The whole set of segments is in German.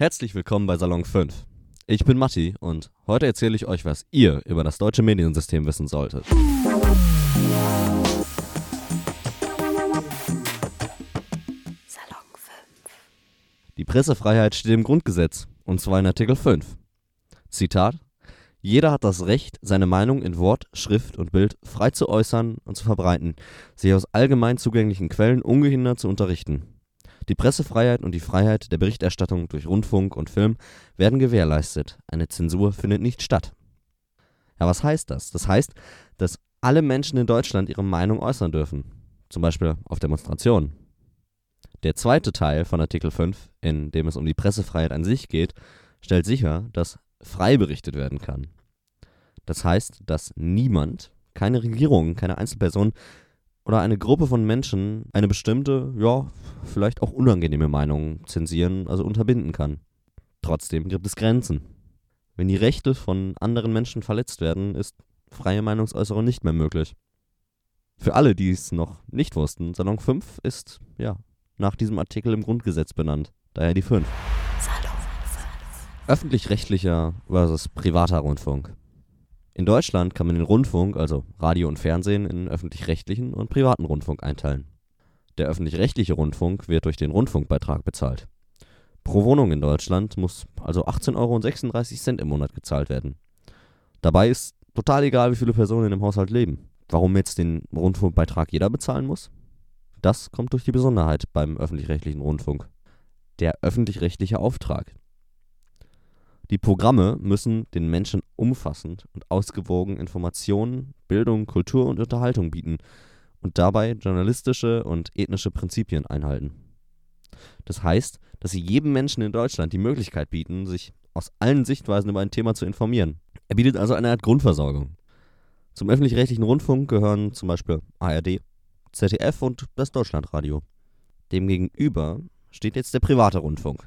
Herzlich willkommen bei Salon 5. Ich bin Matti und heute erzähle ich euch, was ihr über das deutsche Mediensystem wissen solltet. Salon 5. Die Pressefreiheit steht im Grundgesetz, und zwar in Artikel 5. Zitat: Jeder hat das Recht, seine Meinung in Wort, Schrift und Bild frei zu äußern und zu verbreiten, sich aus allgemein zugänglichen Quellen ungehindert zu unterrichten. Die Pressefreiheit und die Freiheit der Berichterstattung durch Rundfunk und Film werden gewährleistet. Eine Zensur findet nicht statt. Ja, was heißt das? Das heißt, dass alle Menschen in Deutschland ihre Meinung äußern dürfen. Zum Beispiel auf Demonstrationen. Der zweite Teil von Artikel 5, in dem es um die Pressefreiheit an sich geht, stellt sicher, dass frei berichtet werden kann. Das heißt, dass niemand, keine Regierung, keine Einzelperson oder eine Gruppe von Menschen eine bestimmte, ja, vielleicht auch unangenehme Meinung zensieren, also unterbinden kann. Trotzdem gibt es Grenzen. Wenn die Rechte von anderen Menschen verletzt werden, ist freie Meinungsäußerung nicht mehr möglich. Für alle, die es noch nicht wussten, Salon 5 ist, ja, nach diesem Artikel im Grundgesetz benannt. Daher die 5. Salon 5. Öffentlich-rechtlicher versus privater Rundfunk. In Deutschland kann man den Rundfunk, also Radio und Fernsehen, in öffentlich-rechtlichen und privaten Rundfunk einteilen. Der öffentlich-rechtliche Rundfunk wird durch den Rundfunkbeitrag bezahlt. Pro Wohnung in Deutschland muss also 18,36 Euro im Monat gezahlt werden. Dabei ist total egal, wie viele Personen im Haushalt leben. Warum jetzt den Rundfunkbeitrag jeder bezahlen muss? Das kommt durch die Besonderheit beim öffentlich-rechtlichen Rundfunk. Der öffentlich-rechtliche Auftrag. Die Programme müssen den Menschen umfassend und ausgewogen Informationen, Bildung, Kultur und Unterhaltung bieten und dabei journalistische und ethnische Prinzipien einhalten. Das heißt, dass sie jedem Menschen in Deutschland die Möglichkeit bieten, sich aus allen Sichtweisen über ein Thema zu informieren. Er bietet also eine Art Grundversorgung. Zum öffentlich-rechtlichen Rundfunk gehören zum Beispiel ARD, ZDF und das Deutschlandradio. Demgegenüber steht jetzt der private Rundfunk.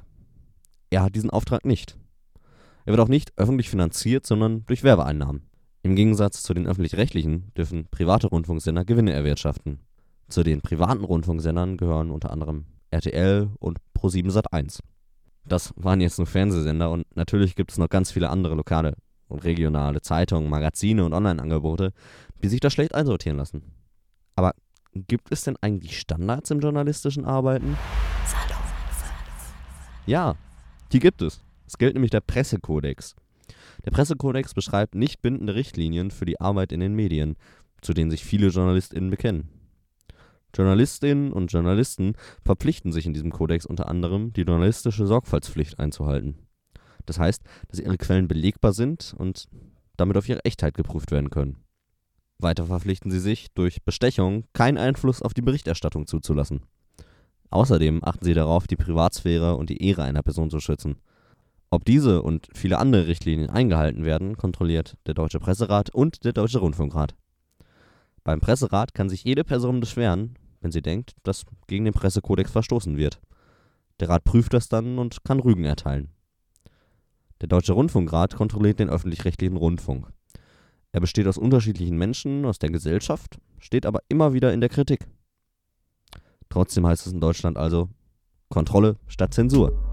Er hat diesen Auftrag nicht. Er wird auch nicht öffentlich finanziert, sondern durch Werbeeinnahmen. Im Gegensatz zu den öffentlich-rechtlichen dürfen private Rundfunksender Gewinne erwirtschaften. Zu den privaten Rundfunksendern gehören unter anderem RTL und Pro7 Sat1. Das waren jetzt nur Fernsehsender und natürlich gibt es noch ganz viele andere lokale und regionale Zeitungen, Magazine und Online-Angebote, die sich da schlecht einsortieren lassen. Aber gibt es denn eigentlich Standards im journalistischen Arbeiten? Salon 5. Ja, die gibt es. Es gilt nämlich der Pressekodex. Der Pressekodex beschreibt nicht bindende Richtlinien für die Arbeit in den Medien, zu denen sich viele JournalistInnen bekennen. Journalistinnen und Journalisten verpflichten sich in diesem Kodex unter anderem, die journalistische Sorgfaltspflicht einzuhalten. Das heißt, dass ihre Quellen belegbar sind und damit auf ihre Echtheit geprüft werden können. Weiter verpflichten sie sich, durch Bestechung keinen Einfluss auf die Berichterstattung zuzulassen. Außerdem achten sie darauf, die Privatsphäre und die Ehre einer Person zu schützen. Ob diese und viele andere Richtlinien eingehalten werden, kontrolliert der Deutsche Presserat und der Deutsche Rundfunkrat. Beim Presserat kann sich jede Person beschweren, wenn sie denkt, dass gegen den Pressekodex verstoßen wird. Der Rat prüft das dann und kann Rügen erteilen. Der Deutsche Rundfunkrat kontrolliert den öffentlich-rechtlichen Rundfunk. Er besteht aus unterschiedlichen Menschen aus der Gesellschaft, steht aber immer wieder in der Kritik. Trotzdem heißt es in Deutschland also Kontrolle statt Zensur.